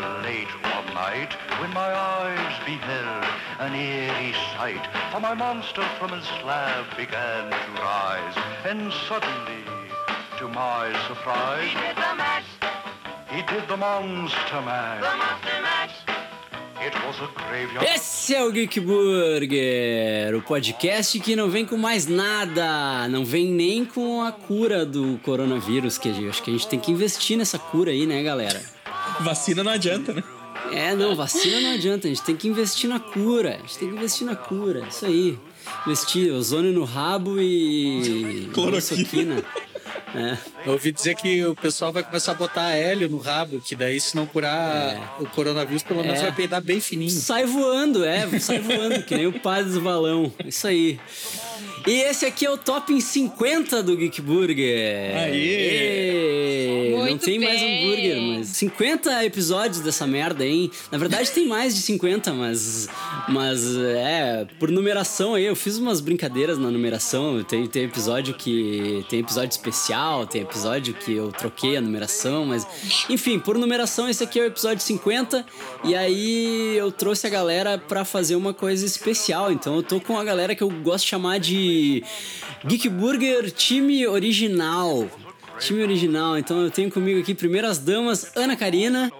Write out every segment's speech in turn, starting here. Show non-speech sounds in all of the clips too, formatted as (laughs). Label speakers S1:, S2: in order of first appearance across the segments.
S1: late one night when my eyes beheld an eerie sight. For my monster from his slab began to rise, and suddenly, to my surprise,
S2: He did the mash,
S1: he did the monster mash.
S2: the monster mash.
S1: It was a graveyard.
S3: Esse é o Geek Burger, o podcast que não vem com mais nada, não vem nem com a cura do coronavírus, que acho que a gente tem que investir nessa cura aí, né, galera?
S4: Vacina não adianta, né?
S3: É, não, vacina não adianta, a gente tem que investir na cura, a gente tem que investir na cura, isso aí. Investir ozônio no rabo e
S4: Cloroquina.
S3: É.
S5: Eu ouvi dizer que o pessoal vai começar a botar hélio no rabo, que daí se não curar o coronavírus, pelo menos
S3: É.
S5: vai peidar bem fininho.
S3: Sai voando, é, sai voando, que nem o padre do balão. Isso aí. E esse aqui é o top em 50 do Geek Burger.
S4: Aê!
S3: Ê, Não tem mais
S6: bem.
S3: hambúrguer, mas 50 episódios dessa merda, hein? Na verdade tem mais de 50, mas mas é, por numeração aí, eu fiz umas brincadeiras na numeração. Tem, tem episódio que tem episódio especial, tem episódio que eu troquei a numeração, mas enfim, por numeração esse aqui é o episódio 50 e aí eu trouxe a galera pra fazer uma coisa especial. Então eu tô com a galera que eu gosto de chamar de Geek Burger Time Original. Time original, então eu tenho comigo aqui primeiro as damas, Ana Karina.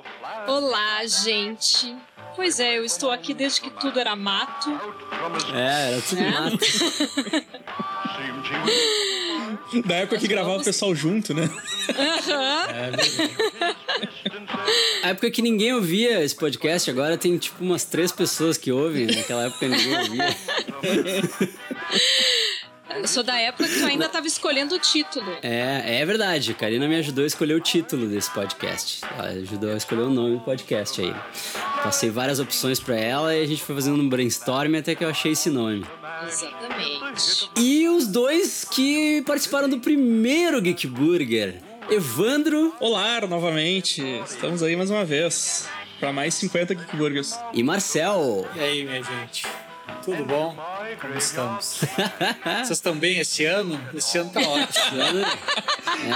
S6: Olá, gente. Pois é, eu estou aqui desde que tudo era mato.
S3: É, era tudo
S6: É.
S3: mato.
S4: Da época que gravava o pessoal junto, né?
S3: A época que ninguém ouvia esse podcast, agora tem tipo umas três pessoas que ouvem. Naquela época ninguém ouvia.
S6: Eu sou da época que tu ainda estava escolhendo o título.
S3: É, é verdade. A Karina me ajudou a escolher o título desse podcast. Ela ajudou a escolher o nome do podcast aí. Passei várias opções pra ela e a gente foi fazendo um brainstorm até que eu achei esse nome.
S6: Exatamente.
S3: E os dois que participaram do primeiro Geek Burger. Evandro
S4: Olá, novamente. Estamos aí mais uma vez. Pra mais 50 Geek Burgers.
S3: e Marcel.
S5: E aí, minha gente? Tudo bom? Como estamos? (laughs) Vocês estão bem esse ano? Esse ano tá ótimo.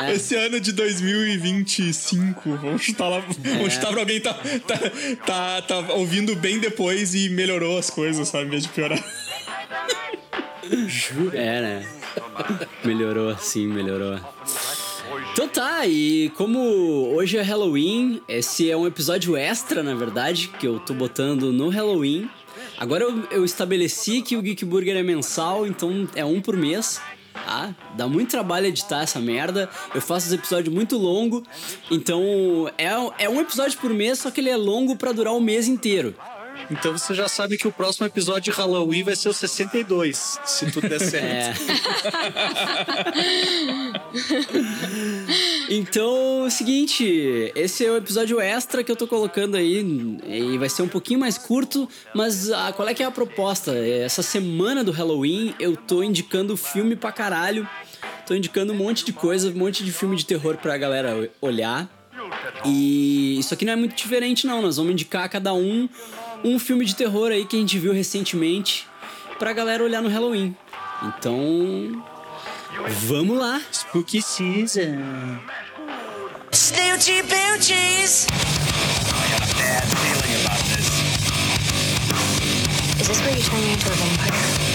S3: É,
S4: Esse ano de 2025, vamos chutar lá. Vamos chutar pra alguém tá, tá, tá, tá ouvindo bem depois e melhorou as coisas, sabe? Em vez de piorar.
S3: É, né? Melhorou, sim, melhorou. Então tá, e como hoje é Halloween, esse é um episódio extra, na verdade, que eu tô botando no Halloween. Agora eu, eu estabeleci que o Geek Burger é mensal, então é um por mês. Tá? Dá muito trabalho editar essa merda. Eu faço os episódios muito longo. Então é, é um episódio por mês, só que ele é longo pra durar o mês inteiro.
S5: Então você já sabe que o próximo episódio de Halloween vai ser o 62, se tudo der
S3: É.
S5: certo. (laughs)
S3: Então, é o seguinte, esse é o episódio extra que eu tô colocando aí e vai ser um pouquinho mais curto, mas ah, qual é que é a proposta? Essa semana do Halloween eu tô indicando filme pra caralho. Tô indicando um monte de coisa, um monte de filme de terror pra galera olhar. E isso aqui não é muito diferente não, nós vamos indicar a cada um um filme de terror aí que a gente viu recentemente pra galera olhar no Halloween. Então, vamos lá.
S5: Spooky Season.
S2: Snoochie boochies.
S7: Is this where you turn me into a vampire?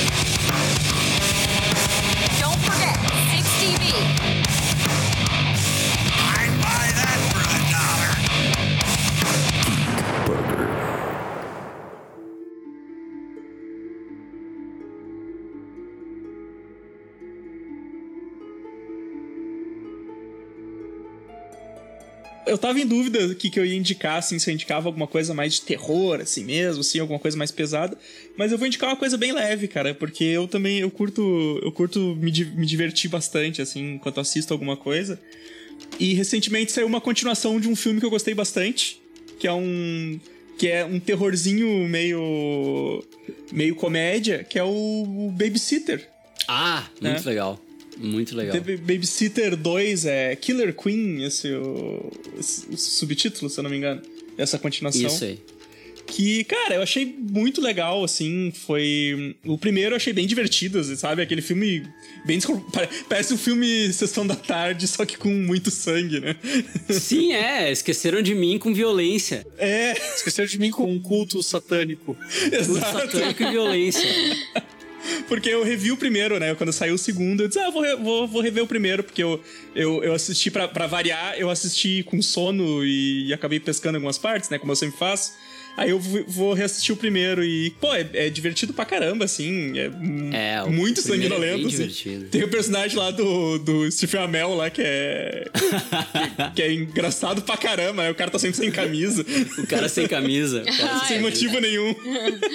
S4: Eu tava em dúvida o que, que eu ia indicar, assim, se eu indicava alguma coisa mais de terror, assim mesmo, assim, alguma coisa mais pesada. Mas eu vou indicar uma coisa bem leve, cara, porque eu também, eu curto, eu curto me, me divertir bastante, assim, enquanto assisto alguma coisa. E recentemente saiu uma continuação de um filme que eu gostei bastante, que é um que é um terrorzinho meio meio comédia, que é o Babysitter.
S3: Ah, muito
S4: Né?
S3: legal. Muito legal.
S4: The Babysitter 2 é Killer Queen, esse, o, esse, o subtítulo, se eu não me engano, dessa continuação.
S3: Isso aí.
S4: Que, cara, eu achei muito legal, assim. Foi. O primeiro eu achei bem divertido, sabe? Aquele filme bem. Parece um filme Sessão da Tarde, só que com muito sangue, né? (laughs)
S3: Sim, é. Esqueceram de mim com violência.
S4: É,
S5: Esqueceram de mim com um culto satânico. (laughs)
S4: Exato.
S3: satânico e violência. (laughs)
S4: Porque eu revi o primeiro, né? Quando saiu o segundo, eu disse, ah, vou, vou, vou rever o primeiro, porque eu, eu, eu assisti, pra, pra variar, eu assisti com sono e, e acabei pescando algumas partes, né? Como eu sempre faço. Aí eu vou reassistir o primeiro e, pô, é, é divertido pra caramba, assim. É,
S3: É,
S4: muito
S3: é
S4: sanguinolento.
S3: bem
S4: assim.
S3: divertido.
S4: Tem o personagem lá do, do Stephen Amell lá que é. que, (laughs) que é engraçado pra caramba, né? O cara tá sempre sem camisa,
S3: O cara sem camisa. cara
S6: Ah, (laughs)
S4: sem
S6: é
S4: motivo nenhum.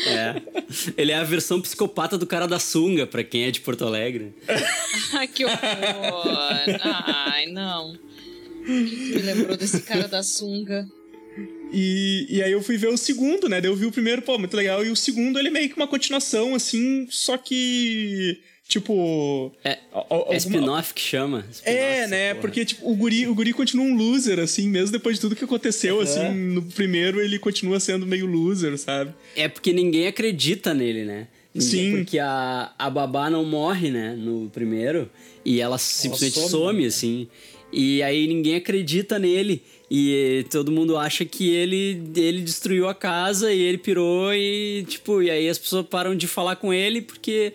S3: É. Ele é a versão psicopata do cara da sunga, pra quem é de Porto Alegre. (laughs)
S6: Ai, que horror. Ai, não. O que que me lembrou desse cara da sunga?
S4: E, e aí eu fui ver o segundo, né? Daí eu vi o primeiro, pô, muito legal. E o segundo, ele é meio que uma continuação, assim, só que. Tipo.
S3: É,
S4: a- alguma-
S3: é spin-off que chama. Spin-off,
S4: É, né?
S3: porra.
S4: Porque, tipo, o guri, o guri continua um loser, assim, mesmo depois de tudo que aconteceu, assim, no primeiro ele continua sendo meio loser, sabe?
S3: É porque ninguém acredita nele, né? Ninguém-
S4: Sim.
S3: Porque a, a babá não morre, né? No primeiro. E ela simplesmente some,
S5: some,
S3: assim. E aí ninguém acredita nele. E todo mundo acha que ele, ele destruiu a casa e ele pirou e, tipo, e aí as pessoas param de falar com ele porque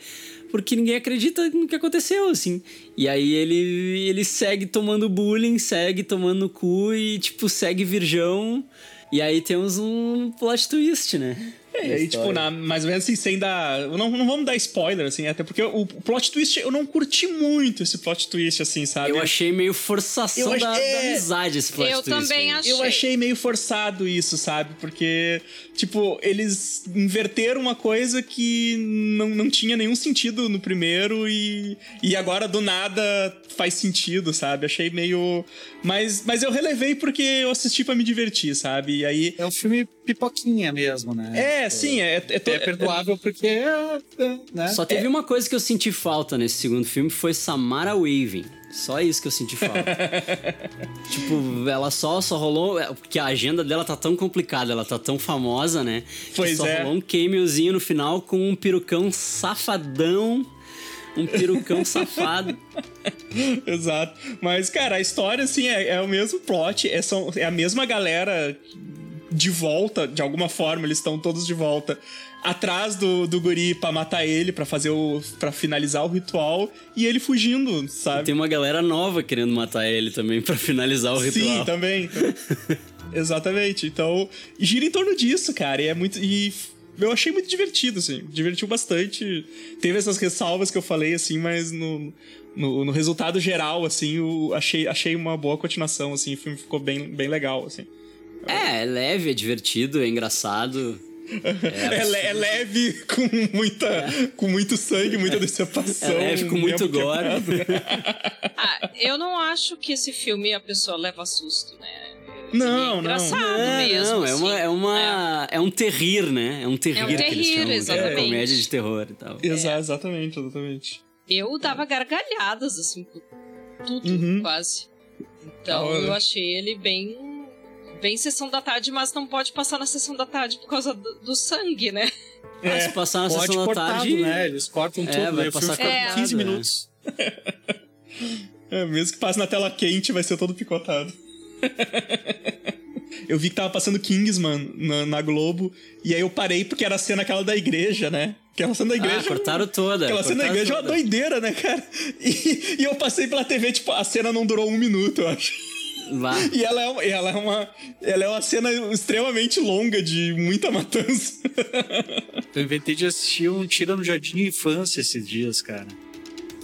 S3: porque ninguém acredita no que aconteceu, assim. E aí ele, ele segue tomando bullying, segue tomando cu e, tipo, segue virgão. E aí temos um plot twist, né?
S4: É, e, tipo, na, mais ou menos assim, sem dar. Não, não vamos dar spoiler, assim, até porque o, o plot twist, eu não curti muito esse plot twist, assim, sabe?
S3: Eu achei meio forçação
S4: Eu ach-
S3: da,
S4: é.
S3: da amizade esse plot
S6: Eu
S3: twist
S6: também
S3: aí.
S6: achei.
S4: Eu achei meio forçado isso, sabe? Porque, tipo, eles inverteram uma coisa que não, não tinha nenhum sentido no primeiro e, e agora do nada faz sentido, sabe? Achei meio. Mas, mas eu relevei porque eu assisti pra me divertir, sabe? E aí.
S5: É um filme pipoquinha mesmo, né?
S4: É, sim, é. é,
S5: É perdoável porque é, é, né?
S3: Só teve uma coisa que eu senti falta nesse segundo filme, foi Samara Weaving. Só isso que eu senti falta. (laughs) tipo, ela só, só rolou... é, Porque a agenda dela tá tão complicada, ela tá tão famosa, né? que
S4: Pois
S3: só
S4: é.
S3: rolou um cameozinho no final com um perucão safadão. Um perucão (laughs) safado.
S4: Exato. Mas, cara, a história, assim, é, é o mesmo plot, é, são, é a mesma galera de volta, de alguma forma, eles estão todos de volta atrás do, do guri pra matar ele, pra fazer o. para finalizar o ritual, e ele fugindo, sabe?
S3: Tem uma galera nova querendo matar ele também pra finalizar o ritual.
S4: Sim, também. (laughs) Exatamente. Então, gira em torno disso, cara. E é muito. E eu achei muito divertido, assim. Divertiu bastante. Teve essas ressalvas que eu falei, assim, mas no, no, no resultado geral, assim, eu achei, achei uma boa continuação, assim. O filme ficou bem, bem legal, assim.
S3: É, é leve, é divertido, é engraçado.
S4: É, le- é leve, com muita. com muito sangue, muita decepção.
S3: É leve com muito gore. (laughs)
S6: Ah, eu não acho que esse filme a pessoa leva susto, né?
S4: Não,
S6: é
S4: não.
S6: engraçado
S3: Não,
S6: mesmo.
S3: não, é uma,
S6: assim,
S3: é uma. É um terrir, né? É um terrir
S6: É um
S3: que eles
S6: terrir,
S3: chamam. que É
S6: exatamente.
S3: comédia de terror e tal.
S4: Exa- exatamente, exatamente.
S6: Eu dava gargalhadas, assim, por tudo,
S4: Uhum.
S6: quase. Então,
S4: hora.
S6: eu achei ele bem. Bem sessão da tarde, mas não pode passar na sessão da tarde por causa do, do sangue, né?
S3: Ah, se passar na
S5: Pode
S3: sessão da
S5: cortado,
S3: tarde.
S5: né? Eles cortam
S3: É,
S5: tudo,
S3: vai
S5: né?
S3: Passar
S6: cortado,
S5: 15
S3: né?
S5: minutos. (laughs)
S4: É, mesmo que passe na tela quente, vai ser todo picotado. (laughs) eu vi que tava passando Kingsman na, na Globo, e aí eu parei porque era a cena aquela da igreja, né? Aquela cena da igreja.
S3: Ah, cortaram toda.
S4: Aquela cena da igreja é uma
S3: toda.
S4: doideira, né, cara? (laughs) E, e eu passei pela TV, tipo, a cena não durou um minuto, eu acho.
S3: Vá.
S4: E ela é uma, ela é uma, ela é uma cena extremamente longa, de muita matança. (laughs)
S5: Eu inventei de assistir um Tira no Jardim Infância esses dias, cara.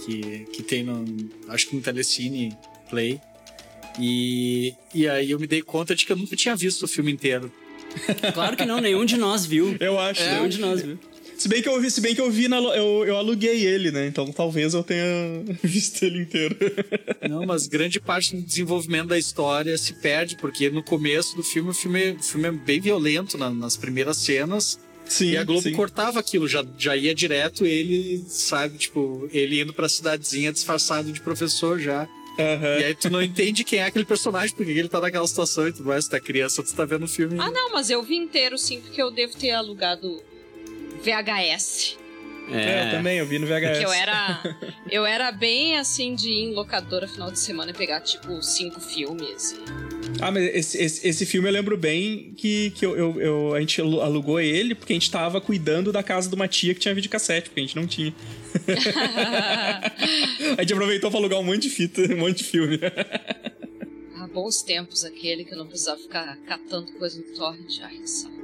S5: Que, que tem no. Acho que no Telecine Play. E, e aí eu me dei conta de que eu nunca tinha visto o filme inteiro.
S3: Claro que não, nenhum de nós viu.
S4: Eu acho.
S3: Nenhum de nós viu.
S4: Se bem que eu vi, se bem que eu vi na, eu, eu aluguei ele, né? Então talvez eu tenha (laughs) visto ele inteiro.
S5: Não, mas grande parte do desenvolvimento da história se perde, porque no começo do filme o filme, o filme é bem violento na- nas primeiras cenas.
S4: Sim.
S5: E a Globo
S4: sim.
S5: cortava aquilo, já, já ia direto ele, sabe, tipo, ele indo pra cidadezinha disfarçado de professor já.
S4: Aham.
S5: E aí tu não entende quem é aquele personagem, porque ele tá naquela situação e tudo mais. Tu tá criança, tu tá vendo o filme.
S6: Ah, não, mas eu vi inteiro sim, porque eu devo ter alugado VHS.
S4: É, eu também, eu vi no VHS.
S6: Que eu era. Eu era bem assim de ir em locadora final de semana e pegar, tipo, cinco filmes. e-
S4: Ah, mas esse, esse, esse filme eu lembro bem que, que eu, eu- eu- a gente alu- alugou ele porque a gente tava cuidando da casa de uma tia que tinha videocassete, porque a gente não tinha. (laughs) a gente aproveitou pra alugar um monte de fita, um monte de filme.
S6: Ah, bons tempos aquele que eu não precisava ficar catando coisa no torrent. Ai, que saco.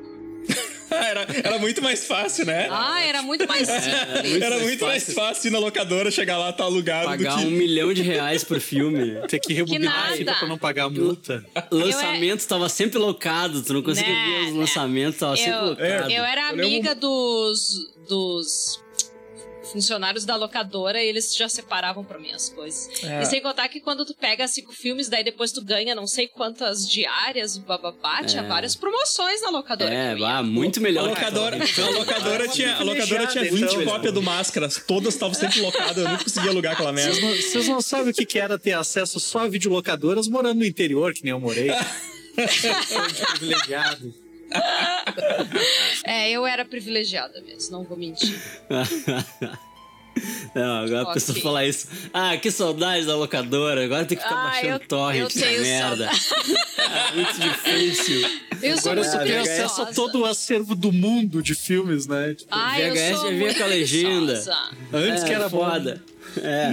S6: (laughs) (laughs)
S4: era, era muito mais fácil, né?
S6: Ah, era muito mais simples.
S4: era
S3: mais
S4: muito mais
S3: fácil.
S4: fácil ir na locadora, chegar lá, tá alugado
S3: Pagar
S4: do que...
S3: um (laughs) milhão de reais por filme.
S5: Ter que rebobinar a fita pra não pagar a multa.
S3: Lançamento tava sempre locado, tu não conseguia
S6: Né,
S3: ver os
S6: né.
S3: lançamentos, tava sempre
S6: Eu,
S3: locado.
S6: eu era
S4: Eu lembro-
S6: amiga dos, dos funcionários da locadora e eles já separavam pra mim as coisas.
S4: É.
S6: E sem contar que quando tu pega cinco filmes, daí depois tu ganha não sei quantas diárias, bababá, tinha
S3: É.
S6: várias promoções na locadora.
S3: É, bah, muito
S4: A
S3: melhor.
S4: locadora, a locadora tinha, a locadora tinha 20
S5: Então,
S4: cópias do Máscaras, todas estavam sempre locadas, eu não conseguia alugar aquela merda.
S5: Vocês não, vocês não sabem o que, que era ter acesso só a videolocadoras morando no interior, que nem eu morei. (laughs) Privilegiado. (laughs)
S6: É, eu era privilegiada mesmo, não vou mentir. (laughs)
S3: Não, agora a pessoa falar isso. Ah, que saudade da locadora. Agora tem que ficar
S6: Ah,
S3: baixando
S6: eu-
S3: torrent,
S6: eu
S3: merda. Ah, muito difícil.
S6: Eu sou
S5: Agora eu
S6: muito
S5: só tenho
S6: preguiçosa.
S5: acesso a todo o acervo do mundo de filmes, né? Tipo,
S6: Ah, eu
S3: VHS
S6: sou
S3: já vinha com a legenda.
S5: antes
S3: É,
S5: que era
S3: foda. É.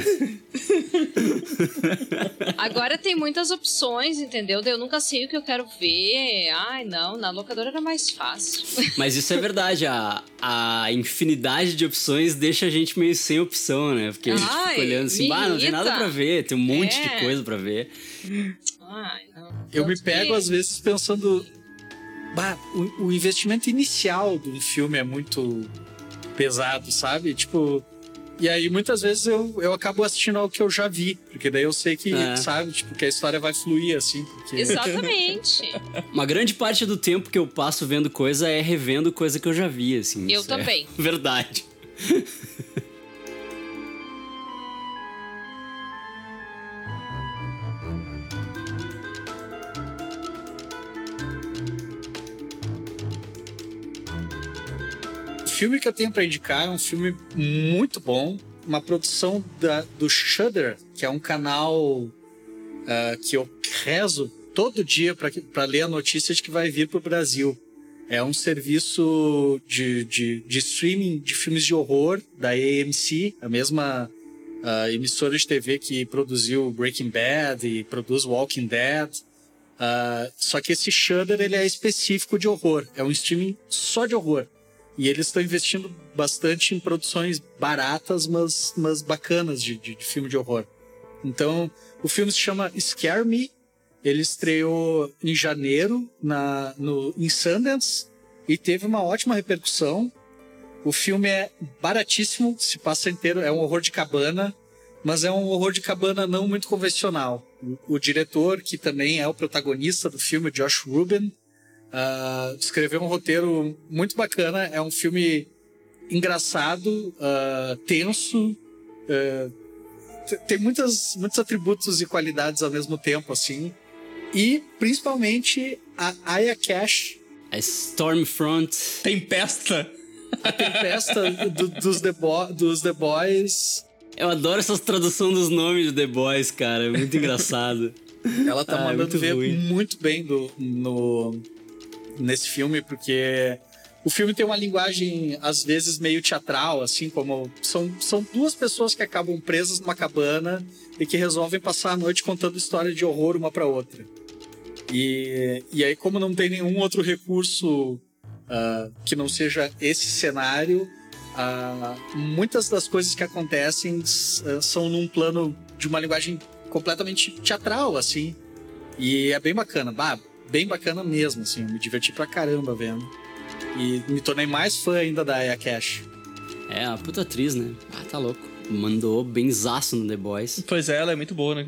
S6: Agora tem muitas opções, entendeu? Eu nunca sei o que eu quero ver. Ai, não, na locadora era mais fácil.
S3: Mas isso é verdade, a, a infinidade de opções deixa a gente meio sem opção, né? Porque a gente
S6: Ai,
S3: fica olhando assim, não tem nada pra ver, tem um monte
S6: É.
S3: de coisa pra ver.
S6: Ai, não.
S5: Eu me pego às vezes pensando. Bah, o, o investimento inicial de um filme é muito pesado, sabe? Tipo. E aí muitas vezes eu, eu acabo assistindo ao que eu já vi. Porque daí eu sei que,
S3: É.
S5: sabe, tipo, que a história vai fluir assim. Porque...
S6: Exatamente. (laughs)
S3: Uma grande parte do tempo que eu passo vendo coisa é revendo coisa que eu já vi, assim.
S6: Eu
S3: é
S6: também. (laughs)
S3: verdade. (laughs)
S5: filme que eu tenho pra indicar é um filme muito bom, uma produção da, do Shudder, que é um canal ah, que eu rezo todo dia pra ler a notícia de que vai vir pro Brasil. É um serviço de, de, de streaming de filmes de horror da AMC, a mesma ah, emissora de TV que produziu Breaking Bad e produz Walking Dead. Ah, só que esse Shudder ele é específico de horror, é um streaming só de horror. E eles estão investindo bastante em produções baratas, mas, mas bacanas de, de, de filme de horror. Então, o filme se chama Scare Me. Ele estreou em janeiro na, no, em Sundance e teve uma ótima repercussão. O filme é baratíssimo, se passa inteiro, é um horror de cabana, mas é um horror de cabana não muito convencional. O, o diretor, que também é o protagonista do filme, Josh Rubin, ah, escreveu um roteiro muito bacana. É um filme engraçado, ah, tenso. t- tem muitas, muitos atributos e qualidades ao mesmo tempo, assim. E, principalmente, a Aya Cash,
S3: A Stormfront.
S4: Tempesta.
S5: a tempesta do- dos, The dos The Boys.
S3: Eu adoro essas traduções dos nomes de The Boys, cara. É muito engraçado.
S5: Ela tá
S3: Ah, é
S5: mandando
S3: muito
S5: ver
S3: ruim.
S5: muito bem do, no, nesse filme, porque o filme tem uma linguagem, às vezes, meio teatral, assim, como. São, são duas pessoas que acabam presas numa cabana e que resolvem passar a noite contando história de horror uma pra outra. E, e aí, como não tem nenhum outro recurso ah, que não seja esse cenário, ah, muitas das coisas que acontecem ah, são num plano de uma linguagem completamente teatral, assim. E é bem bacana, bah, bem bacana mesmo, assim. Me diverti pra caramba vendo. E me tornei mais fã ainda da Aya Cash.
S3: É, a puta atriz, né? Ah, tá louco. Mandou benzaço no The Boys.
S4: Pois é, ela é muito boa, né?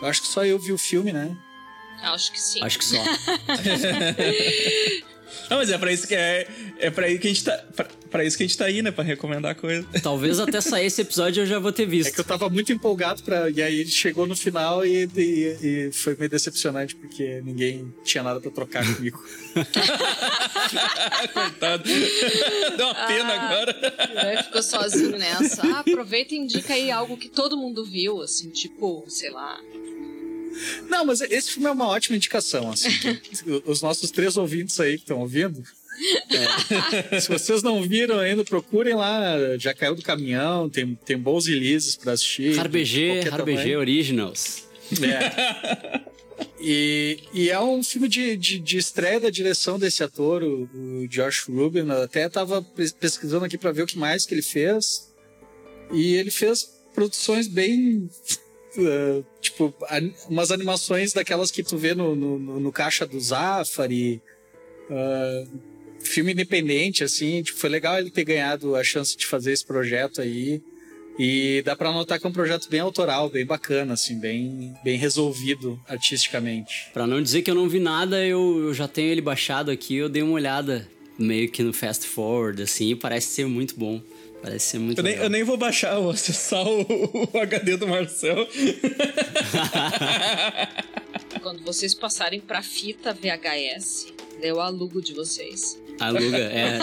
S5: Eu acho que só eu vi o filme, né?
S6: Acho que sim.
S3: Acho que só. (laughs)
S4: Não, mas é pra isso que é. É pra, isso que a gente tá, pra, pra isso que a gente tá aí, né? Pra recomendar coisa.
S3: Talvez até sair esse episódio eu já vou ter visto.
S5: É que eu tava muito empolgado pra. E aí ele chegou no final e, e- e foi meio decepcionante, porque ninguém tinha nada pra trocar comigo. (laughs)
S4: Coitado. (laughs) Deu uma pena agora.
S6: Né, Ficou sozinho nessa. Ah, aproveita e indica aí algo que todo mundo viu, assim, tipo, sei lá.
S5: Não, mas esse filme é uma ótima indicação, assim. Os nossos três ouvintes aí que estão ouvindo. é, (laughs) se vocês não viram ainda, procurem lá. Já caiu do caminhão, tem, tem bons releases pra assistir.
S3: Harbg, Harbg
S5: tamanho.
S3: Originals.
S5: É. E, e é um filme de, de, de estreia da direção desse ator, o, o Josh Rubin. Eu até tava pes- pesquisando aqui pra ver o que mais que ele fez. E ele fez produções bem. Eh, tipo, umas animações daquelas que tu vê no, no, no- caixa do Zafari. eh, filme independente, assim. Tipo, foi legal ele ter ganhado a chance de fazer esse projeto aí. E dá pra notar que é um projeto bem autoral, bem bacana, assim, bem, bem resolvido artisticamente.
S3: Pra não dizer que eu não vi nada, eu, eu já tenho ele baixado aqui, eu dei uma olhada meio que no fast forward, assim, parece ser muito bom. Parece ser muito
S4: Eu nem,
S3: legal.
S4: eu nem vou baixar, vou acessar o, o HD do Marcel. (laughs)
S6: Quando vocês passarem pra fita VHS, eu alugo de vocês.
S3: Aluga, (laughs) é.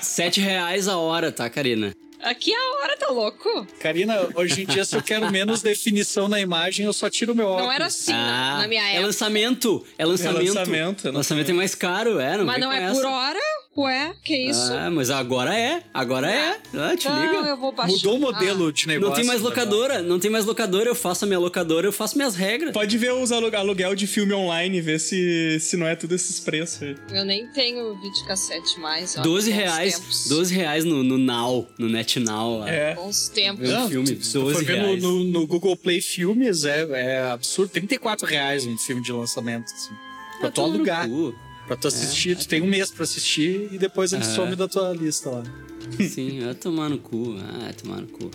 S3: Sete reais a hora, tá, Karina?
S6: Aqui a hora, tá louco?
S5: Karina, hoje em dia, se eu quero menos definição na imagem, eu só tiro meu óculos.
S6: Não era assim na- na minha
S3: é
S6: época.
S3: lançamento, é lançamento.
S4: lançamento, é
S3: lançamento é mais caro, é, não
S6: Mas não é
S3: essa.
S6: por hora? Ué, que isso?
S3: Ah, mas agora é, agora é. Ah, te
S6: não,
S3: liga.
S6: eu vou baixar.
S5: Mudou o modelo
S6: Ah,
S5: de negócio.
S3: Não tem mais
S5: agora.
S3: locadora, não tem mais locadora, eu faço a minha locadora, eu faço minhas regras.
S4: Pode ver os alu- aluguel de filme online, ver se, se não é tudo esses preços aí.
S6: eu nem tenho videocassete mais. ó,
S3: 12
S6: bons
S3: reais,
S6: tempos.
S3: 12 reais no, no Now, no NetNow. lá.
S4: É.
S6: Bons tempos.
S3: Um
S5: Não,
S3: filme,
S5: se tu
S3: 12
S5: for ver no,
S3: reais.
S5: no, no Google Play Filmes, é, é absurdo. 34 reais um filme de lançamento, assim. Pra tu
S3: Toma no
S5: alugar. Pra tu assistir, tu tem um mês pra assistir e depois ele
S3: É.
S5: some da tua lista lá.
S3: Sim, vai tomar no cu. Ah, vai tomar no cu.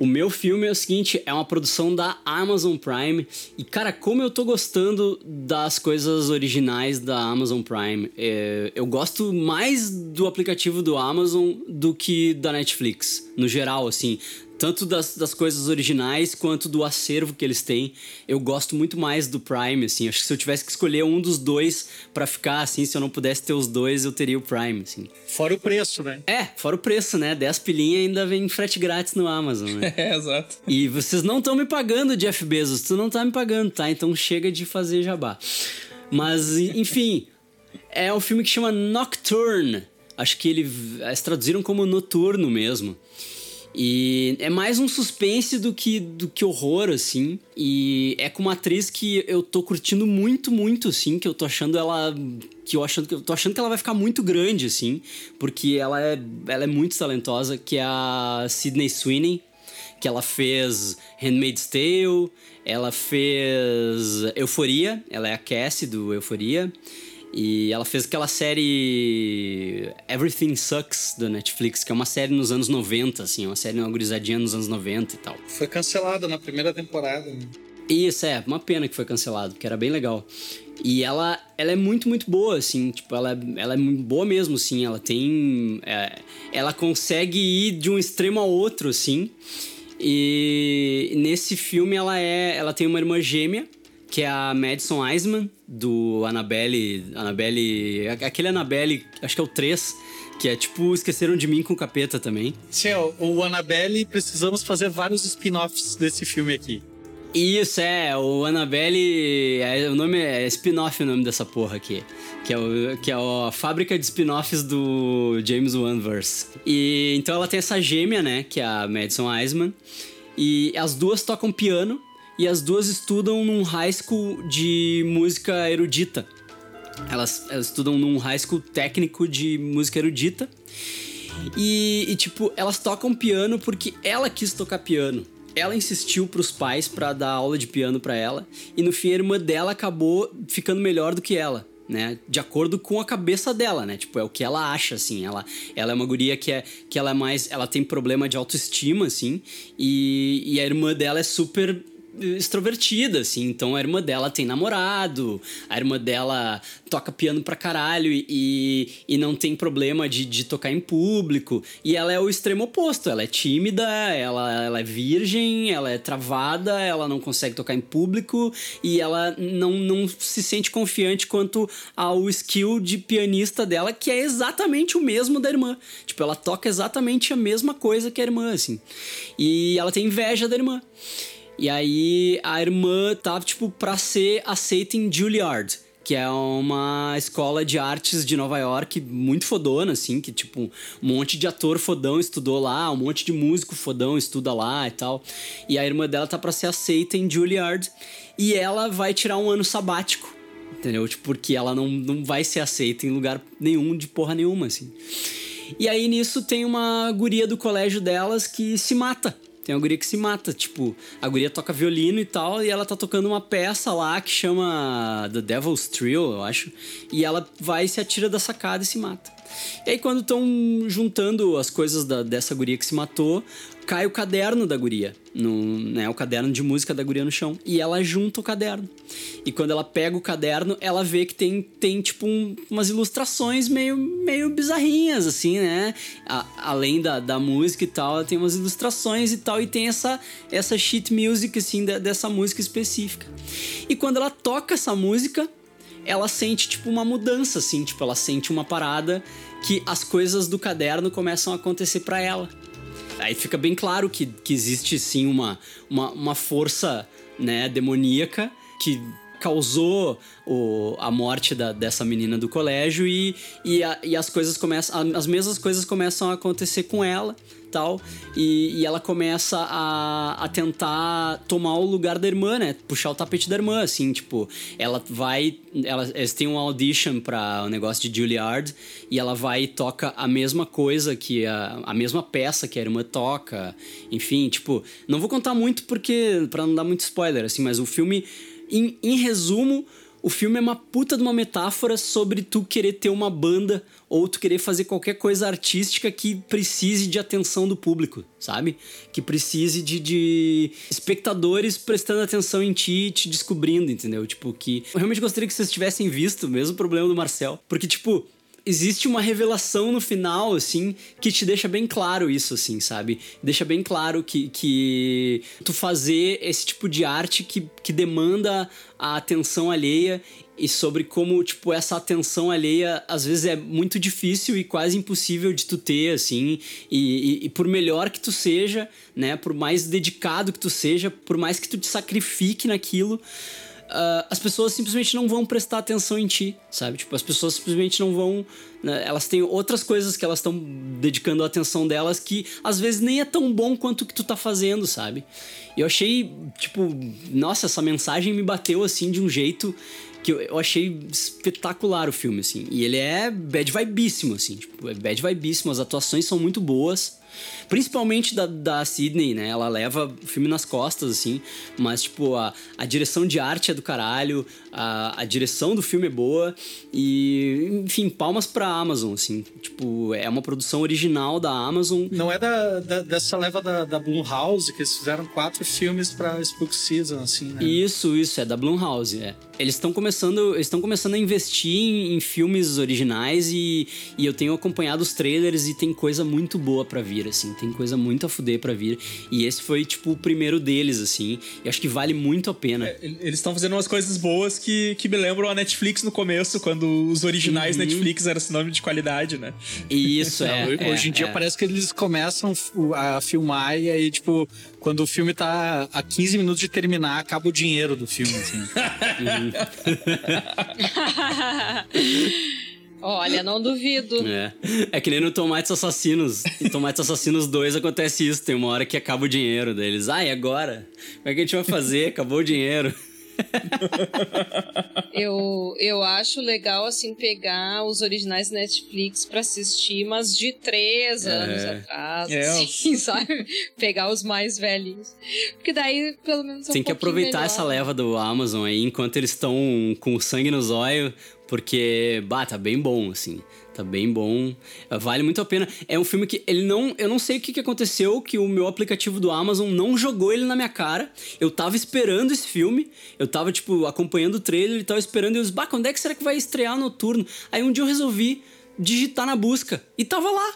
S3: O meu filme é o seguinte, é uma produção da Amazon Prime e cara, como eu tô gostando das coisas originais da Amazon Prime, é, eu gosto mais do aplicativo do Amazon do que da Netflix, no geral, assim. Tanto das, das coisas originais quanto do acervo que eles têm. Eu gosto muito mais do Prime, assim. Acho que se eu tivesse que escolher um dos dois pra ficar, assim, se eu não pudesse ter os dois, eu teria o Prime, assim.
S5: Fora o preço, né?
S3: É, fora o preço, né? 10 pilinha ainda vem frete grátis no Amazon, né? (laughs)
S4: É, exato.
S3: E vocês não estão me pagando, Jeff Bezos. Tu não tá me pagando, tá? Então chega de fazer jabá. Mas, enfim, é um filme que chama Nocturne. Acho que ele, eles traduziram como noturno mesmo. E é mais um suspense do que, do que horror, assim. E é com uma atriz que eu tô curtindo muito, muito, assim. Que eu tô achando ela. Que eu, achando, que eu tô achando que ela vai ficar muito grande, assim. Porque ela é, ela é muito talentosa, que é a Sydney Sweeney que ela fez Handmaid's Tale, ela fez Euforia, ela é a Cassie do Euforia. E ela fez aquela série Everything Sucks da Netflix, que é uma série nos anos 90, assim, uma série uma gurizadinha nos anos 90 e tal.
S5: Foi cancelada na primeira temporada. né?
S3: Isso, é, uma pena que foi cancelado, porque era bem legal. E ela, ela é muito, muito boa, assim, tipo, ela, ela é boa mesmo, assim, ela tem... é, ela consegue ir de um extremo ao outro, assim, e nesse filme ela é, ela tem uma irmã gêmea, que é a Madison Eisman, do Annabelle, Annabelle, aquele Annabelle, acho que é o 3, que é tipo Esqueceram de Mim com o Capeta também.
S5: Ó, o Annabelle, precisamos fazer vários spin-offs desse filme aqui.
S3: Isso, é, o Annabelle. É, o nome é spin-off o nome dessa porra aqui. Que é, o, que é a fábrica de spin-offs do James Wanverse. E então ela tem essa gêmea, né? Que é a Madison Eisman. E as duas tocam piano e as duas estudam num high school de música erudita. Elas, elas estudam num high school técnico de música erudita. E, e, tipo, elas tocam piano porque ela quis tocar piano. Ela insistiu pros pais pra dar aula de piano pra ela. E no fim a irmã dela acabou ficando melhor do que ela né? De acordo com a cabeça dela, né? Tipo, é o que ela acha, assim. Ela, ela é uma guria que, é, que ela é mais. Ela tem problema de autoestima, assim. E, e a irmã dela é super extrovertida, assim. Então a irmã dela tem namorado, a irmã dela toca piano pra caralho e, e não tem problema de, de tocar em público. E ela é o extremo oposto. Ela é tímida, ela, ela é virgem, ela é travada, ela não consegue tocar em público e ela não, não se sente confiante quanto ao skill de pianista dela, que é exatamente o mesmo da irmã. Tipo, ela toca exatamente a mesma coisa que a irmã, assim. E ela tem inveja da irmã. E aí a irmã tá, tipo, pra ser aceita em Juilliard, que é uma escola de artes de Nova York muito fodona, assim, que, tipo, um monte de ator fodão estudou lá, um monte de músico fodão estuda lá e tal. E a irmã dela tá pra ser aceita em Juilliard. E ela vai tirar um ano sabático, entendeu? Tipo, porque ela não, não vai ser aceita em lugar nenhum de porra nenhuma, assim. E aí nisso tem uma guria do colégio delas que se mata. Tem uma guria que se mata, tipo, a guria toca violino e tal, e ela tá tocando uma peça lá que chama The Devil's Trio, eu acho. E ela vai, se atira da sacada e se mata. E aí, quando estão juntando as coisas da, dessa guria que se matou, cai o caderno da guria, no, né, o caderno de música da guria no chão. E ela junta o caderno. E quando ela pega o caderno, ela vê que tem, tem tipo, um, umas ilustrações meio, meio bizarrinhas, assim, né? A, além da, da música e tal, ela tem umas ilustrações e tal, e tem essa, essa sheet music, assim, da, dessa música específica. E quando ela toca essa música, ela sente, tipo, uma mudança, assim, tipo, ela sente uma parada que as coisas do caderno começam a acontecer para ela. Aí fica bem claro que, que existe, sim, uma, uma, uma força, né, demoníaca que causou o, a morte da, dessa menina do colégio e, e, a, e as coisas começam as mesmas coisas começam a acontecer com ela tal e, e ela começa a, a tentar tomar o lugar da irmã né? Puxar o tapete da irmã assim tipo ela vai ela, eles têm um audition para o negócio de Juilliard e ela vai e toca a mesma coisa que a, a mesma peça que a irmã toca enfim tipo não vou contar muito porque para não dar muito spoiler assim mas o filme em, em resumo, o filme é uma puta de uma metáfora sobre tu querer ter uma banda ou tu querer fazer qualquer coisa artística que precise de atenção do público, sabe? Que precise de, de espectadores prestando atenção em ti e te descobrindo, entendeu? Tipo, que. Eu realmente gostaria que vocês tivessem visto o mesmo problema do Marcel. Porque, tipo, existe uma revelação no final, assim, que te deixa bem claro isso, assim, sabe? Deixa bem claro que, que tu fazer esse tipo de arte que, que demanda a atenção alheia e sobre como, tipo, essa atenção alheia às vezes é muito difícil e quase impossível de tu ter, assim, e, e, e por melhor que tu seja, né, por mais dedicado que tu seja, por mais que tu te sacrifique naquilo, Uh, as pessoas simplesmente não vão prestar atenção em ti, sabe? Tipo, as pessoas simplesmente não vão. Né? Elas têm outras coisas que elas estão dedicando a atenção delas que às vezes nem é tão bom quanto o que tu tá fazendo, sabe? E eu achei, tipo, nossa, essa mensagem me bateu assim de um jeito que eu, achei espetacular o filme, assim. E ele é bad vibíssimo, assim. Tipo, é bad vibíssimo, as atuações são muito boas. Principalmente da, da Sidney, né? Ela leva o filme nas costas, assim. Mas, tipo, a, a direção de arte é do caralho. A, a direção do filme é boa. E, enfim, palmas pra Amazon, assim. Tipo, é uma produção original da Amazon.
S5: Não é da, da- dessa leva da, da Blumhouse, que eles fizeram quatro filmes pra Spook Season, assim, né?
S3: Isso, isso, é da Blumhouse, é. Eles estão começando, estão começando a investir em, em filmes originais e, e eu tenho acompanhado os trailers e tem coisa muito boa pra vir, assim, tem coisa muito a fuder pra vir. E esse foi, tipo, o primeiro deles, assim, e acho que vale muito a pena.
S4: Eles estão fazendo umas coisas boas que, que me lembram a Netflix no começo, quando os originais Netflix eram sinônimo de qualidade, né?
S3: E isso (laughs) é.
S5: Hoje
S3: é,
S5: em dia
S3: é.
S5: parece que eles começam a filmar e aí, tipo, quando o filme tá a 15 minutos de terminar, acaba o dinheiro do filme, assim. (laughs) (laughs)
S6: Olha, não duvido.
S3: É. É que nem no Tomates Assassinos. Em Tomates Assassinos 2 acontece isso. Tem uma hora que acaba o dinheiro deles. Ah, e agora? Como é que a gente vai fazer? Acabou o dinheiro.
S6: Eu, eu acho legal, assim, pegar os originais Netflix pra assistir, mas de três anos atrás,
S4: É,
S6: assim, (laughs) sabe? Pegar os mais velhos. Porque daí, pelo menos, é um
S3: Tem que
S6: pouquinho
S3: aproveitar
S6: melhor.
S3: essa leva do Amazon aí, enquanto eles estão com sangue nos olhos, Porque, bah, tá bem bom, assim. Tá bem bom. Vale muito a pena. É um filme que ele não. Eu não sei o que, que aconteceu, que o meu aplicativo do Amazon não jogou ele na minha cara. Eu tava esperando esse filme. Eu tava, tipo, acompanhando o trailer e tava esperando. E eu disse, bah, quando é que será que vai estrear noturno? Aí um dia eu resolvi digitar na busca. E tava lá.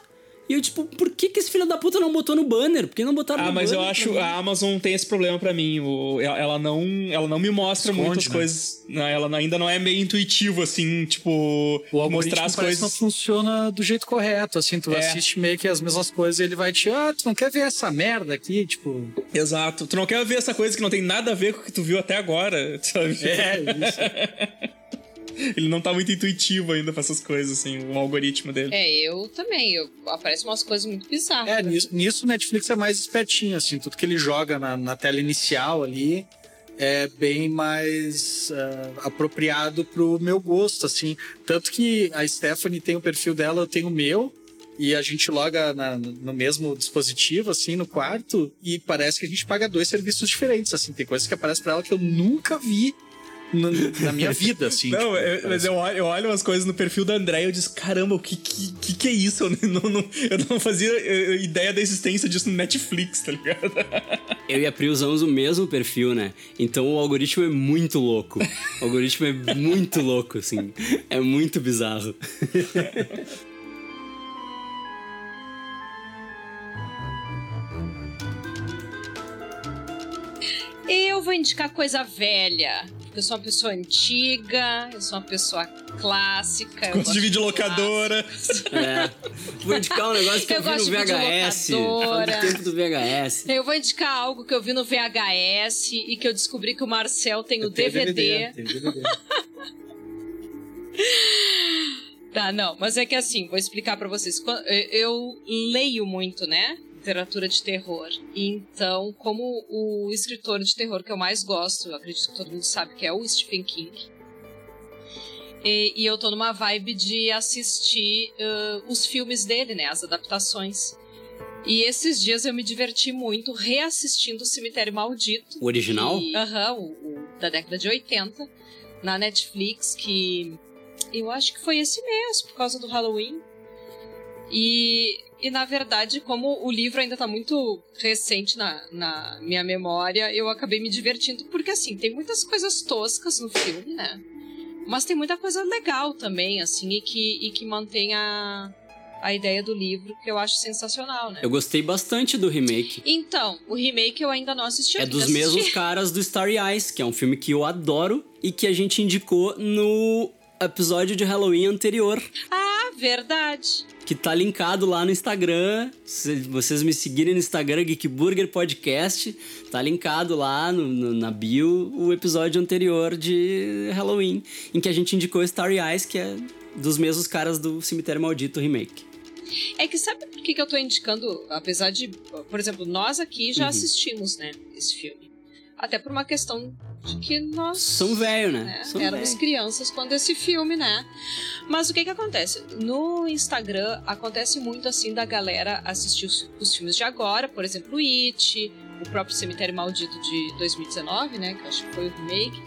S3: E eu, tipo, por que, que esse filho da puta não botou no banner? Por que não botaram
S4: Ah,
S3: no
S4: mas
S3: banner?
S4: eu acho
S3: pra mim?
S4: a Amazon tem esse problema pra mim. O, ela não, ela não me mostra
S5: Esconde,
S4: muitas
S5: né?
S4: coisas. Não, ela ainda não é meio intuitivo, assim, tipo,
S5: O
S4: mostrar as
S5: que não
S4: coisas.
S5: funciona do jeito correto, assim, tu
S4: É.
S5: assiste meio que as mesmas coisas e ele vai te, ah, tu não quer ver essa merda aqui, tipo...
S4: Exato. Tu não quer ver essa coisa que não tem nada a ver com o que tu viu até agora, (laughs) sabe?
S5: É, isso. (laughs) (laughs)
S4: Ele não tá muito intuitivo ainda pra essas coisas, assim, o algoritmo dele.
S6: É, eu também. Eu, aparecem umas coisas muito bizarras.
S5: É, nisso, nisso o Netflix é mais espertinho, assim, tudo que ele joga na, na tela inicial ali é bem mais ah, apropriado pro meu gosto, assim. Tanto que a Stephanie tem o perfil dela, eu tenho o meu, e a gente loga na- no mesmo dispositivo, assim, no quarto, e parece que a gente paga dois serviços diferentes, assim. Tem coisas que aparecem pra ela que eu nunca vi no- na minha vida, assim.
S4: Não,
S5: tipo,
S4: eu- mas
S5: parece-
S4: eu olho, eu olho umas coisas no perfil da André e eu disse, caramba, o que, que, que, é isso? Eu não, não- eu não fazia ideia da existência disso no Netflix, tá ligado? (laughs)
S3: Eu e a Pri usamos o mesmo perfil, né? Então o algoritmo é muito louco. O algoritmo é muito louco, assim. É muito bizarro.
S6: Eu vou indicar coisa velha. Eu sou uma pessoa antiga, eu sou uma pessoa clássica. eu
S4: Gosto de videolocadora.
S3: É. Vou indicar um negócio que eu,
S6: Eu
S3: vi no VHS. Faz tempo do VHS.
S6: Eu vou indicar algo que eu vi no VHS e que eu descobri que o Marcel tem o
S5: Tem
S6: DVD.
S5: tem DVD.
S6: Tá, não, mas é que assim, vou explicar pra vocês. Eu- Eu leio muito, né? Literatura de terror. Então, como o escritor de terror que eu mais gosto, eu acredito que todo mundo sabe que é o Stephen King. E, e eu tô numa vibe de assistir ãh, os filmes dele, né? As adaptações. E esses dias eu me diverti muito reassistindo o Cemitério Maldito.
S3: O original?
S6: Aham, o, o da década de 80, na Netflix, que eu acho que foi esse mês, por causa do Halloween. E, e na verdade, como o livro ainda tá muito recente na, na minha memória, eu acabei me divertindo, porque assim, tem muitas coisas toscas no filme, né? Mas tem muita coisa legal também, assim, e que, e que mantém a, a ideia do livro, que eu acho sensacional, né?
S3: Eu gostei bastante do remake.
S6: Então, o remake eu ainda não assisti.
S3: É dos
S6: que assistir.
S3: mesmos caras do Starry Eyes, que é um filme que eu adoro e que a gente indicou no episódio de Halloween anterior.
S6: Ah, verdade.
S3: que tá linkado lá no Instagram. Se vocês me seguirem no Instagram, Geek Burger Podcast, tá linkado lá no, no- na bio o episódio anterior de Halloween, em que a gente indicou Starry Eyes, que é dos mesmos caras do Cemitério Maldito Remake.
S6: É que sabe por que, que eu tô indicando, apesar de, por exemplo, nós aqui já
S3: Uhum.
S6: assistimos, né, esse filme. Até por uma questão de que nós
S3: São velho, né?
S6: né,
S3: São
S6: éramos
S3: velho.
S6: crianças quando esse filme, né? Mas o que que acontece? No Instagram acontece muito assim da galera assistir os, os filmes de agora, por exemplo, o It, o próprio Cemitério Maldito de 2019, né, que eu acho que foi o remake.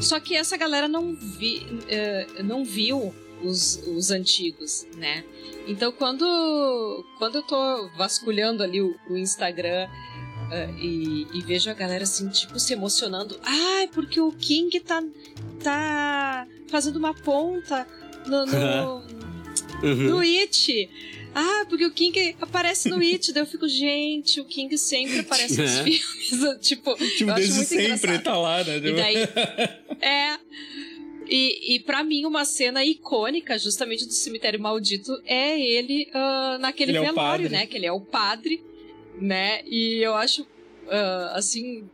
S6: Só que essa galera não, vi, eh, não viu os, os antigos, né? Então quando, quando eu tô vasculhando ali o, o Instagram eh, e, e vejo a galera assim, tipo, se emocionando. Ai, porque o King tá, tá fazendo uma ponta no, no, (laughs)
S3: Uhum.
S6: no It. Ah, porque o King aparece no It. Daí eu fico, gente, o King sempre aparece nos (laughs)
S3: É.
S6: filmes. tipo,
S4: Tipo,
S6: eu acho
S4: desde
S6: muito
S4: sempre
S6: engraçado.
S4: ele tá lá, né?
S6: E daí. é. E, e para mim, uma cena icônica, justamente do Cemitério Maldito, é ele ah, naquele
S4: Ele é
S6: velório,
S4: padre.
S6: né? Que ele é o padre, né? E eu acho, ah, assim,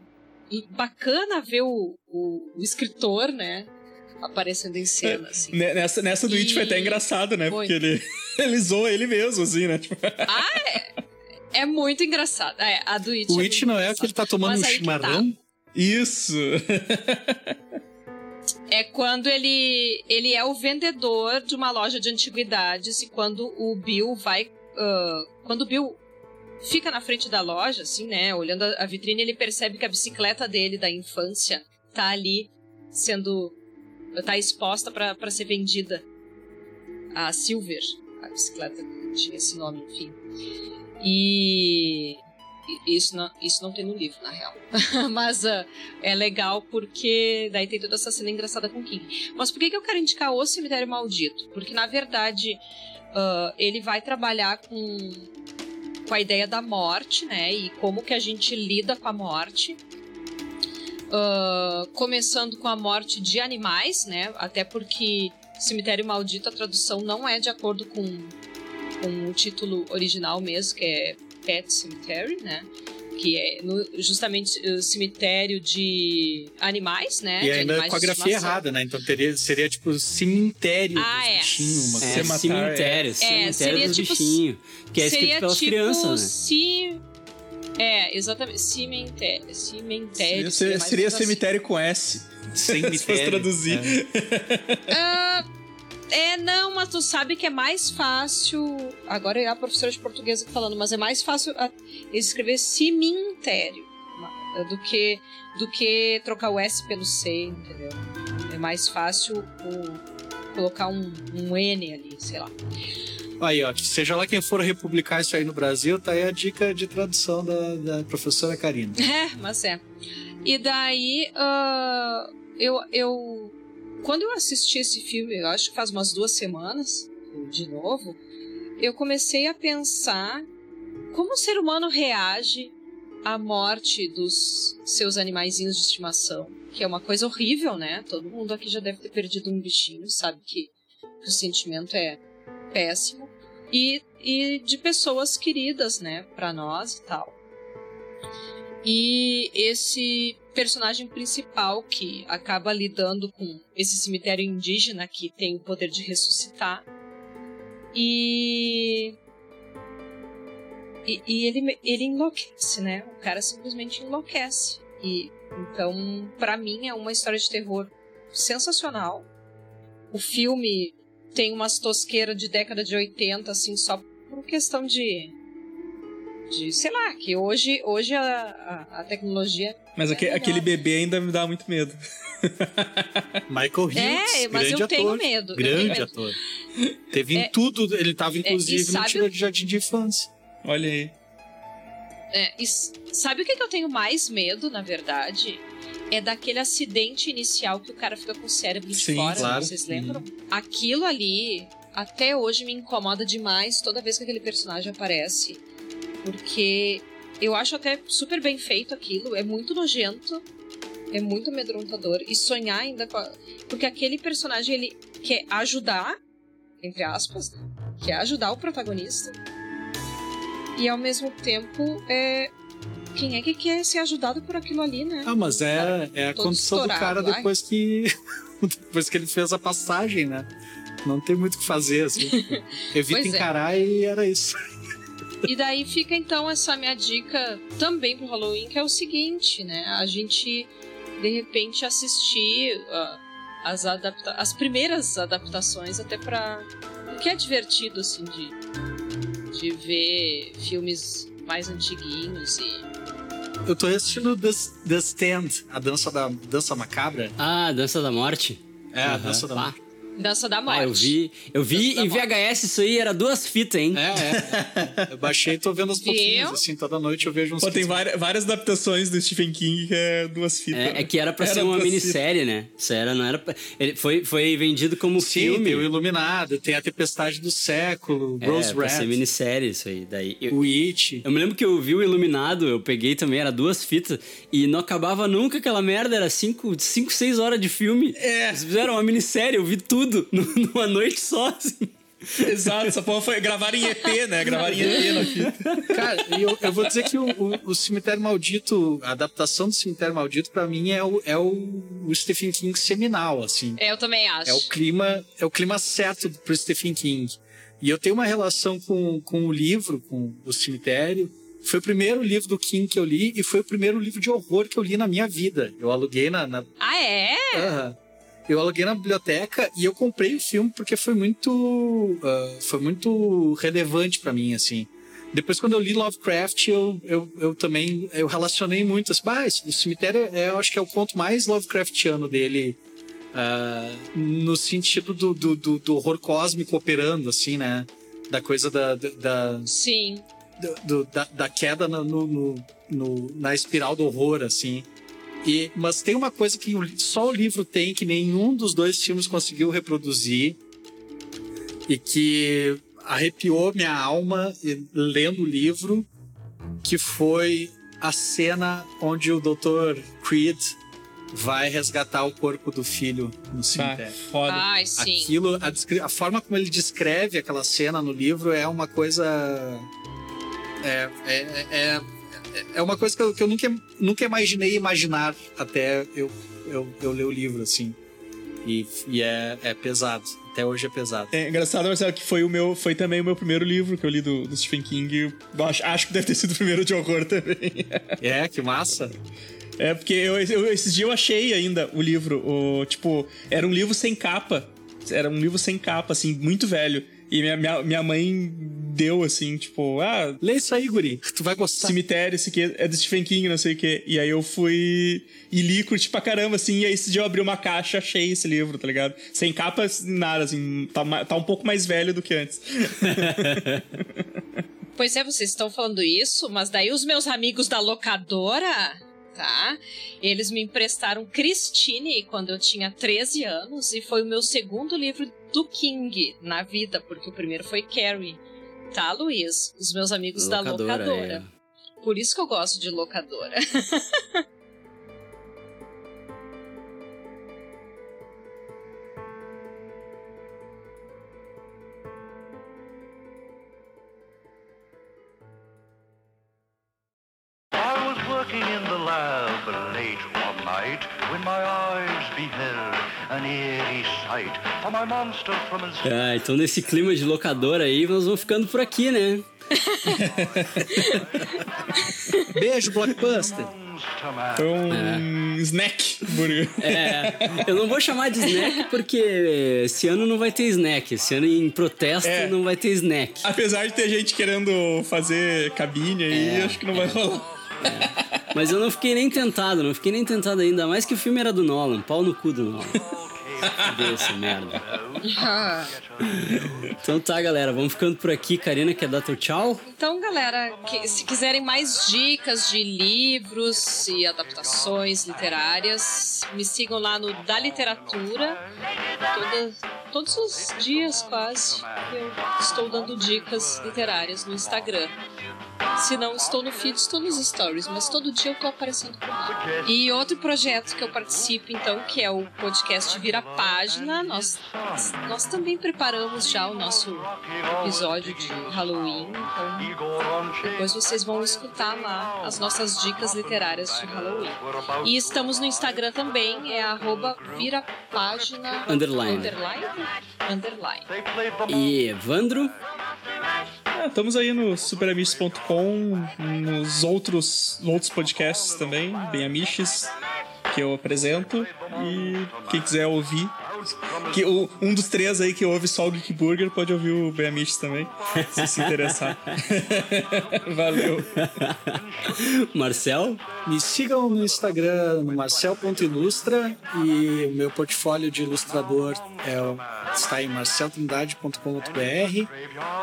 S6: bacana ver o, o, o escritor, né? Aparecendo em cena, assim.
S4: Ne- Nessa, nessa do It foi até
S6: E-
S4: engraçado, né?
S6: Foi.
S4: Porque ele, (laughs) ele zoa ele mesmo, assim, né? Tipo, (laughs)
S6: É muito engraçado. É, a do It
S5: O
S6: é
S5: It não é que ele tá tomando
S6: Mas
S5: um
S6: que
S5: chimarrão?
S4: isso. (laughs)
S6: É quando ele, ele é o vendedor de uma loja de antiguidades e quando o Bill vai. ah, quando o Bill fica na frente da loja, assim, né? Olhando a, vitrine, ele percebe que a bicicleta dele da infância tá ali sendo tá exposta para ser vendida. A Silver, a bicicleta tinha esse nome, enfim. E isso não, isso não tem no livro, na real. (laughs) Mas uh, é legal porque daí tem toda essa cena engraçada com o King. Mas por que, que eu quero indicar O Cemitério Maldito? Porque, na verdade, uh, ele vai trabalhar com, com a ideia da morte, né? E como que a gente lida com a morte. Uh, começando com a morte de animais, né? Até porque Cemitério Maldito, a tradução não é de acordo com, com o título original mesmo, que é Pet Cemetery, né? Que é no, justamente o cemitério de animais, né?
S5: E
S6: de
S5: ainda com a grafia errada, né? Então teria, seria tipo cemitério
S6: Ah,
S5: dos
S6: é.
S5: bichinhos, uma
S3: É,
S4: Cematário,
S3: cemitério,
S6: É,
S3: cemitério
S6: seria
S3: dos
S6: tipo-
S3: bichinhos. Que é escrito
S6: Seria
S3: pelas
S6: tipo
S3: crianças, né?
S6: ci- É, exatamente. Cimentério. Cimentério.
S4: Seria, seria
S6: menos
S4: cemitério com S.
S5: assim.
S4: Se fosse traduzir.
S5: É.
S6: Ah, é, não, mas tu sabe que é mais fácil. Agora é a professora de português que falando, mas é mais fácil ah, escrever cemitério do que do que trocar o S pelo C, entendeu? É mais fácil o- colocar um, um N ali, sei lá.
S5: Aí, ó, seja lá quem for republicar isso aí no Brasil, tá aí a dica de tradução da, da professora Karina. (laughs)
S6: É, mas é. E daí, ah, eu, eu. Quando eu assisti esse filme, eu acho que faz umas duas semanas, de novo, eu comecei a pensar como o ser humano reage à morte dos seus animaizinhos de estimação. Que é uma coisa horrível, né? Todo mundo aqui já deve ter perdido um bichinho, sabe que, o sentimento é péssimo. E, e de pessoas queridas, né, pra nós e tal. E esse personagem principal que acaba lidando com esse cemitério indígena que tem o poder de ressuscitar. E. E, e ele, ele enlouquece, né? O cara simplesmente enlouquece. E então, pra mim, é uma história de terror sensacional. O filme tem umas tosqueiras de década de 80, assim, só por questão de. de sei lá, que hoje, hoje a, a, a tecnologia.
S4: Mas aque-
S6: É legal.
S4: aquele bebê ainda me dá muito medo. (laughs)
S5: Michael Hughes,
S6: É, mas
S5: grande
S6: eu tenho
S5: ator.
S6: medo, eu
S5: Grande
S6: tenho medo.
S5: ator. Teve em
S6: É.
S5: tudo, ele tava inclusive no
S6: sabe
S5: Tira
S6: o-
S5: de Jardim de Infância.
S4: Olha aí.
S6: É, e sabe o que, que eu tenho mais medo, na verdade? É daquele acidente inicial que o cara fica com o cérebro de
S4: Sim,
S6: fora,
S5: claro.
S6: vocês lembram? Aquilo ali, até hoje, me incomoda demais toda vez que aquele personagem aparece. Porque eu acho até super bem feito aquilo, é muito nojento, é muito amedrontador. E sonhar ainda com a... Porque aquele personagem, ele quer ajudar, entre aspas, né? quer ajudar o protagonista. E ao mesmo tempo, é... quem é que quer ser ajudado por aquilo ali, né?
S5: Ah, mas é, é a condição do cara depois que. (laughs) depois que ele fez a passagem, né? Não tem muito o que fazer, assim. (laughs) Evita
S6: Pois é.
S5: encarar e era isso.
S6: E daí fica então essa minha dica também pro Halloween, que é o seguinte, né? A gente de repente assistir ah, as, adapta as primeiras adaptações até pra. que é divertido, assim, de, de ver filmes mais antiguinhos e.
S5: Eu tô assistindo The, The Stand, a dança da dança macabra.
S3: Ah, Dança da Morte.
S5: É, a
S3: Aham.
S5: dança da
S3: Pá.
S6: Dança da Morte.
S3: Ah, eu vi, eu vi
S6: Dança
S3: em VHS isso aí, era duas fitas, hein?
S5: É, é. Eu baixei e tô vendo as
S6: Viu?
S5: pouquinhas, assim, toda noite eu vejo uns
S4: Pô, tem várias, várias adaptações do Stephen King que é duas fitas.
S3: É, é que era pra
S4: Era
S3: ser uma minissérie, né? Isso era, não era pra... Ele foi, foi vendido como
S5: Sim,
S3: filme.
S5: tem o Iluminado, tem a Tempestade do Século,
S3: é,
S5: Rose
S3: ser
S5: Red,
S3: minissérie isso aí. Daí, eu,
S5: o It.
S3: eu me lembro que eu vi o Iluminado, eu peguei também, era duas fitas, e não acabava nunca aquela merda, era cinco, cinco seis horas de filme.
S4: É.
S3: Eles fizeram uma minissérie, eu vi tudo (laughs) nu- numa noite só, assim.
S4: Exato, essa porra foi gravar em EP, né? Gravar em EP na fita.
S5: Cara, eu, eu vou dizer que o, o, o Cemitério Maldito, a adaptação do Cemitério Maldito, pra mim, é o, é o, o Stephen King seminal, assim.
S6: É, eu também acho.
S5: É o clima, é o clima certo pro Stephen King. E eu tenho uma relação com, com o livro, com o cemitério. Foi o primeiro livro do King que eu li e foi o primeiro livro de horror que eu li na minha vida. Eu aluguei na. na
S6: Ah, é?
S5: Aham. Eu aluguei na biblioteca e eu comprei o filme porque foi muito. ah, foi muito relevante pra mim, assim. Depois, quando eu li Lovecraft, eu, eu, eu também eu relacionei muito. Assim, o cemitério é, eu acho que é o conto mais Lovecraftiano dele ah, no sentido do, do, do, do horror cósmico operando, assim, né? Da coisa da, da,
S6: Sim.
S5: do- do- da, da queda no- no- no- na espiral do horror, assim. E, mas tem uma coisa que só o livro tem, que nenhum dos dois filmes conseguiu reproduzir, e que arrepiou minha alma lendo o livro, que foi a cena onde o Dr. Creed vai resgatar o corpo do filho no
S4: Bah,
S5: cemitério.
S4: foda.
S6: Ai, sim.
S5: Aquilo, a, a forma como ele descreve aquela cena no livro é uma coisa. É, é, é, é- uma coisa que eu, que eu nunca, nunca imaginei imaginar até eu, eu, eu ler o livro, assim. E, e é, é pesado. Até hoje é pesado.
S4: É engraçado, Marcelo, que foi o meu, foi também o meu primeiro livro que eu li do, do Stephen King. Acho, acho que deve ter sido o primeiro de horror também.
S5: É, que massa.
S4: É, porque eu, eu- esses dias eu achei ainda o livro. O, tipo, era um livro sem capa. Era um livro sem capa, assim, muito velho. E minha, minha, minha mãe deu, assim, tipo, ah,
S5: Lê isso aí, guri. Tu vai gostar.
S4: cemitério, esse aqui é do Stephen King, não sei o quê. E aí eu fui e li, curti pra caramba, assim. E aí esse dia eu abri uma caixa, achei esse livro, tá ligado? Sem capa, nada, assim. Tá, tá um pouco mais velho do que antes. (laughs)
S6: Pois é, vocês estão falando isso, mas daí os meus amigos da locadora, tá? Eles me emprestaram Christine quando eu tinha 13 anos e foi o meu segundo livro do King na vida, porque o primeiro foi Carrie. Tá, Luiz? Os meus amigos da
S3: Locadora,
S6: locadora. Por isso que eu gosto de locadora. (laughs)
S1: I was working in the lab late one night when my eyes beheld an eerie sight.
S3: Ah, então nesse clima de locadora aí, nós vamos ficando por aqui, né? (laughs)
S5: Beijo, Blockbuster.
S4: Foi um snack burger.
S3: É, eu não vou chamar de snack porque esse ano não vai ter snack. Esse ano em protesto
S4: É.
S3: não vai ter snack.
S4: Apesar de ter gente querendo fazer cabine aí,
S3: É,
S4: acho que não vai rolar.
S3: Mas eu não fiquei nem tentado, não fiquei nem tentado ainda. Mais que o filme era do Nolan, pau no cu do Nolan. (laughs) Cadê essa merda? (laughs) Então tá, galera, vamos ficando por aqui. Karina, quer dar teu tchau?
S6: Então, galera, que- se quiserem mais dicas de livros e adaptações literárias, me sigam lá no Da Literatura. Toda- todos os dias, quase, eu estou dando dicas literárias no Instagram. Se não estou no feed, estou nos stories, mas todo dia eu tô aparecendo por lá. E outro projeto que eu participo, então, que é o podcast Vira Página, nós, nós também preparamos já o nosso episódio de Halloween, então depois vocês vão escutar lá as nossas dicas literárias de Halloween. E estamos no Instagram também, é arroba virapágina
S3: Underline.
S6: underline, underline.
S3: E Evandro?
S4: Ah, estamos aí no superamiches.com, nos outros, outros podcasts também, Bem Amiches, que eu apresento. E quem quiser ouvir, que o- um dos três aí que ouve só o Geek Burger pode ouvir o Bem Amiches também, se se interessar. (laughs) Valeu.
S3: Marcel?
S5: Me sigam no Instagram, marcel.ilustra e o meu portfólio de ilustrador é, o- está em marceltrindade.com.br.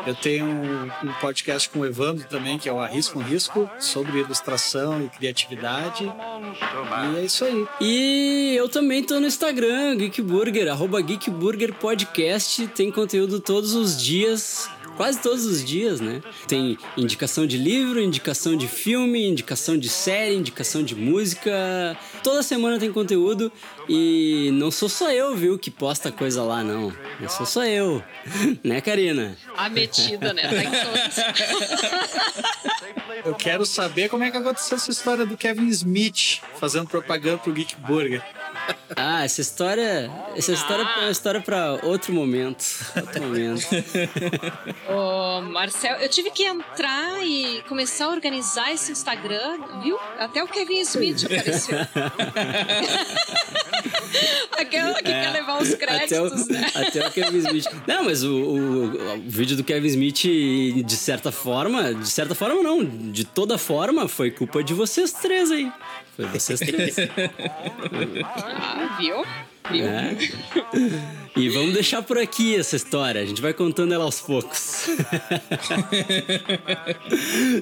S5: Eu tenho um, um podcast com o Evandro também, que é o Arrisco um Risco, sobre ilustração e criatividade. E é isso aí.
S3: E eu também tô no Instagram, Geek Burger, arroba Geek Burger Podcast. Tem conteúdo todos os dias, quase todos os dias, né? Tem indicação de livro, indicação de filme, indicação de série, indicação de música. Toda semana tem conteúdo e não sou só eu, viu, que posta coisa lá, não. Não sou só eu. (laughs) Né, Karina?
S6: A metida, né? Tá em todos. (laughs)
S5: Eu quero saber como é que aconteceu essa história do Kevin Smith fazendo propaganda pro Geek Burger. (laughs)
S3: Ah, essa história. Essa história é uma história pra outro momento. Outro momento. (laughs)
S6: Ô, Marcel, eu tive que entrar e começar a organizar esse Instagram, viu? Até o Kevin Smith apareceu. (laughs) Aquela que quer levar os
S3: É, Até
S6: créditos,
S3: o,
S6: né?
S3: até o Kevin Smith. Não, mas o, o, o vídeo do Kevin Smith, de certa forma, de certa forma não, de toda forma, foi culpa de vocês três aí. Foi vocês três. (laughs)
S6: Ah, viu? Frio.
S3: É. E vamos deixar por aqui essa história. A gente vai contando ela aos poucos. (laughs)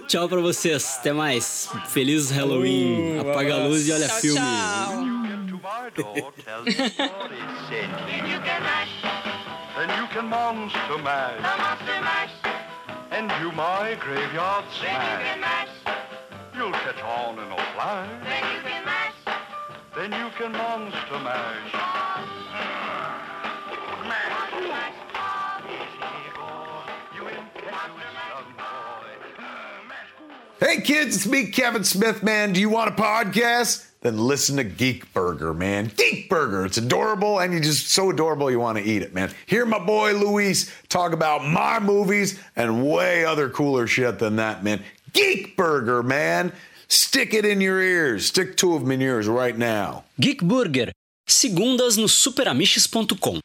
S3: tchau pra vocês. Até mais. Feliz Halloween.
S4: Uh,
S3: Apaga a luz e olha
S6: Tchau,
S3: filme.
S6: tchau. (laughs)
S1: And you my graveyard smash. You'll catch on in a flash. Then you can monster mash.
S8: Hey kids, it's me, Kevin Smith, man. Do you want a podcast? Then listen to Geek Burger, man. Geek Burger. It's adorable and you just so adorable you want to eat it, man. Hear my boy Luis talk about my movies and way other cooler shit than that, man. Geek Burger, man. Stick it in your ears. Stick two of in yours right now.
S3: Geek Burger. Segundas no superamiches.com.